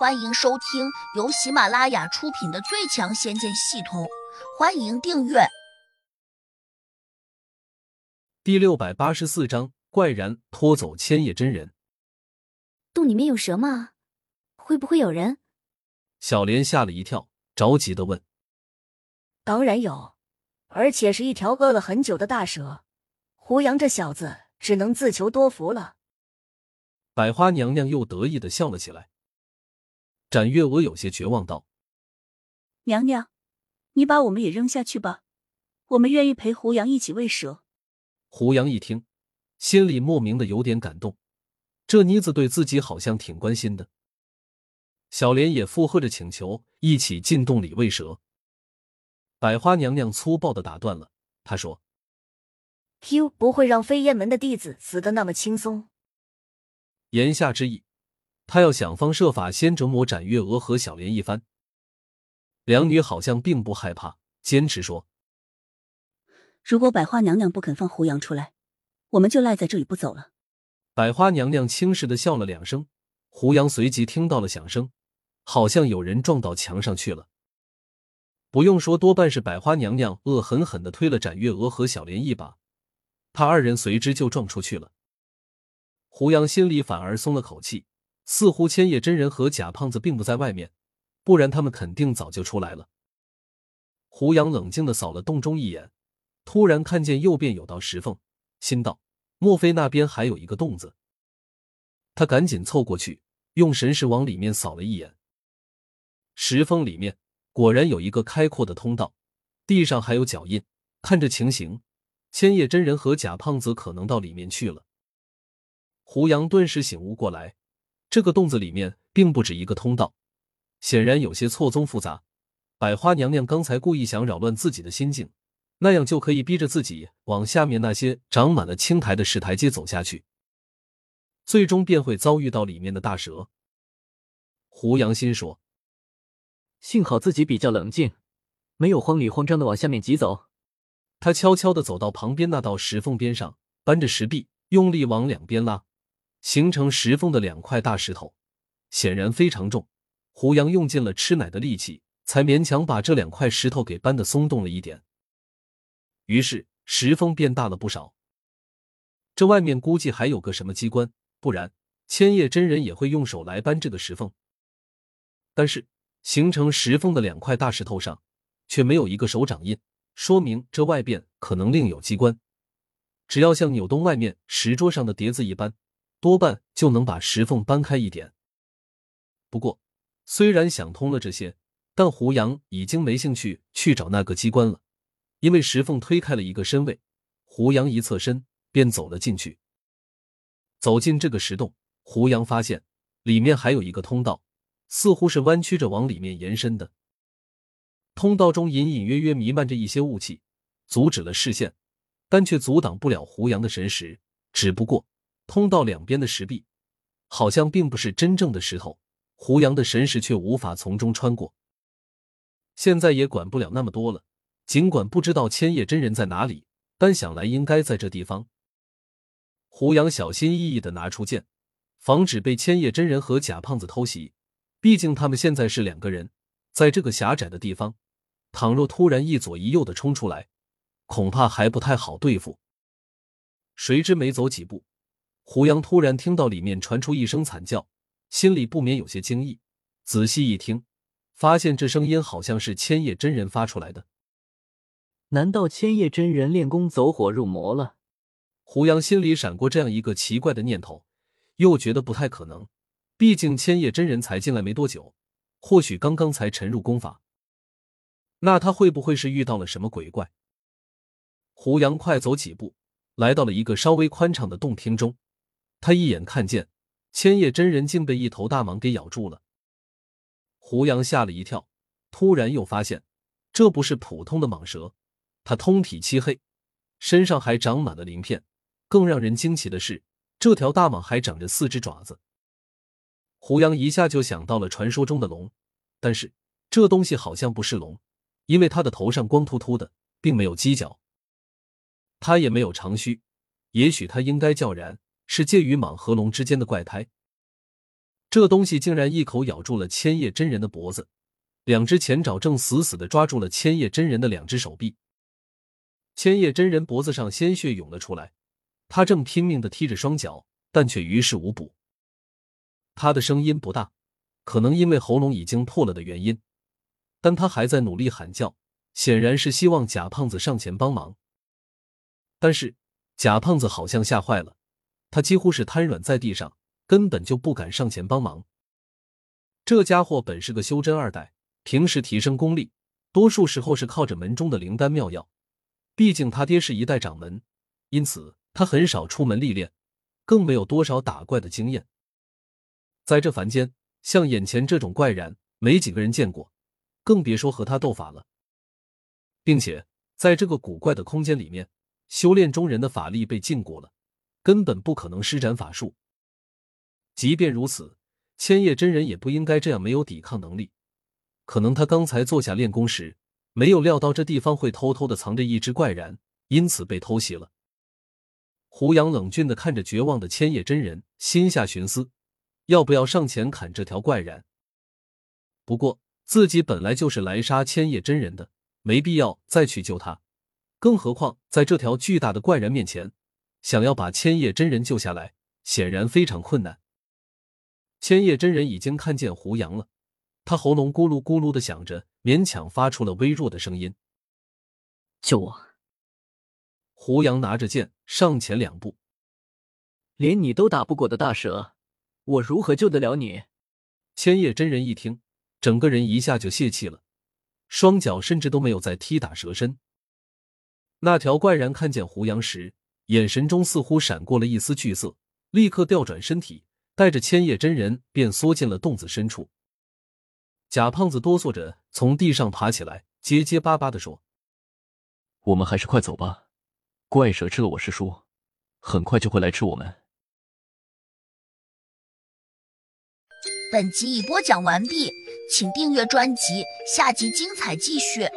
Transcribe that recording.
欢迎收听由喜马拉雅出品的《最强仙剑系统》，欢迎订阅。第六百八十四章：怪然拖走千叶真人。洞里面有蛇吗？会不会有人？小莲吓了一跳，着急的问：“当然有，而且是一条饿了很久的大蛇。胡杨这小子只能自求多福了。”百花娘娘又得意的笑了起来。展月娥有些绝望道：“娘娘，你把我们也扔下去吧，我们愿意陪胡杨一起喂蛇。”胡杨一听，心里莫名的有点感动，这妮子对自己好像挺关心的。小莲也附和着请求，一起进洞里喂蛇。百花娘娘粗暴的打断了，她说：“Q 不会让飞燕门的弟子死的那么轻松。”言下之意。他要想方设法先折磨展月娥和小莲一番，两女好像并不害怕，坚持说：“如果百花娘娘不肯放胡杨出来，我们就赖在这里不走了。”百花娘娘轻视的笑了两声，胡杨随即听到了响声，好像有人撞到墙上去了。不用说，多半是百花娘娘恶狠狠的推了展月娥和小莲一把，她二人随之就撞出去了。胡杨心里反而松了口气。似乎千叶真人和假胖子并不在外面，不然他们肯定早就出来了。胡杨冷静的扫了洞中一眼，突然看见右边有道石缝，心道：莫非那边还有一个洞子？他赶紧凑过去，用神识往里面扫了一眼。石缝里面果然有一个开阔的通道，地上还有脚印。看这情形，千叶真人和假胖子可能到里面去了。胡杨顿时醒悟过来。这个洞子里面并不止一个通道，显然有些错综复杂。百花娘娘刚才故意想扰乱自己的心境，那样就可以逼着自己往下面那些长满了青苔的石台阶走下去，最终便会遭遇到里面的大蛇。胡杨心说：“幸好自己比较冷静，没有慌里慌张的往下面急走。”他悄悄的走到旁边那道石缝边上，搬着石壁，用力往两边拉。形成石缝的两块大石头，显然非常重。胡杨用尽了吃奶的力气，才勉强把这两块石头给搬得松动了一点。于是石缝变大了不少。这外面估计还有个什么机关，不然千叶真人也会用手来搬这个石缝。但是形成石缝的两块大石头上却没有一个手掌印，说明这外边可能另有机关。只要像扭动外面石桌上的碟子一般。多半就能把石缝搬开一点。不过，虽然想通了这些，但胡杨已经没兴趣去找那个机关了，因为石缝推开了一个身位，胡杨一侧身便走了进去。走进这个石洞，胡杨发现里面还有一个通道，似乎是弯曲着往里面延伸的。通道中隐隐约约弥漫着一些雾气，阻止了视线，但却阻挡不了胡杨的神识。只不过。通道两边的石壁，好像并不是真正的石头，胡杨的神识却无法从中穿过。现在也管不了那么多了，尽管不知道千叶真人在哪里，但想来应该在这地方。胡杨小心翼翼的拿出剑，防止被千叶真人和假胖子偷袭。毕竟他们现在是两个人，在这个狭窄的地方，倘若突然一左一右的冲出来，恐怕还不太好对付。谁知没走几步。胡杨突然听到里面传出一声惨叫，心里不免有些惊异。仔细一听，发现这声音好像是千叶真人发出来的。难道千叶真人练功走火入魔了？胡杨心里闪过这样一个奇怪的念头，又觉得不太可能。毕竟千叶真人才进来没多久，或许刚刚才沉入功法。那他会不会是遇到了什么鬼怪？胡杨快走几步，来到了一个稍微宽敞的洞厅中。他一眼看见千叶真人竟被一头大蟒给咬住了，胡杨吓了一跳，突然又发现这不是普通的蟒蛇，它通体漆黑，身上还长满了鳞片。更让人惊奇的是，这条大蟒还长着四只爪子。胡杨一下就想到了传说中的龙，但是这东西好像不是龙，因为它的头上光秃秃的，并没有犄角，它也没有长须，也许它应该叫然。是介于蟒和龙之间的怪胎。这东西竟然一口咬住了千叶真人的脖子，两只前爪正死死的抓住了千叶真人的两只手臂。千叶真人脖子上鲜血涌了出来，他正拼命的踢着双脚，但却于事无补。他的声音不大，可能因为喉咙已经破了的原因，但他还在努力喊叫，显然是希望贾胖子上前帮忙。但是贾胖子好像吓坏了，他几乎是瘫软在地上。根本就不敢上前帮忙。这家伙本是个修真二代，平时提升功力，多数时候是靠着门中的灵丹妙药。毕竟他爹是一代掌门，因此他很少出门历练，更没有多少打怪的经验。在这凡间，像眼前这种怪然，没几个人见过，更别说和他斗法了。并且在这个古怪的空间里面，修炼中人的法力被禁锢了，根本不可能施展法术。即便如此，千叶真人也不应该这样没有抵抗能力。可能他刚才坐下练功时，没有料到这地方会偷偷的藏着一只怪然，因此被偷袭了。胡杨冷峻的看着绝望的千叶真人，心下寻思：要不要上前砍这条怪然？不过自己本来就是来杀千叶真人的，没必要再去救他。更何况在这条巨大的怪人面前，想要把千叶真人救下来，显然非常困难。千叶真人已经看见胡杨了，他喉咙咕噜咕噜的响着，勉强发出了微弱的声音：“救我！”胡杨拿着剑上前两步：“连你都打不过的大蛇，我如何救得了你？”千叶真人一听，整个人一下就泄气了，双脚甚至都没有再踢打蛇身。那条怪人看见胡杨时，眼神中似乎闪过了一丝惧色，立刻调转身体。带着千叶真人便缩进了洞子深处。贾胖子哆嗦着从地上爬起来，结结巴巴的说：“我们还是快走吧，怪蛇吃了我师叔，很快就会来吃我们。”本集已播讲完毕，请订阅专辑，下集精彩继续。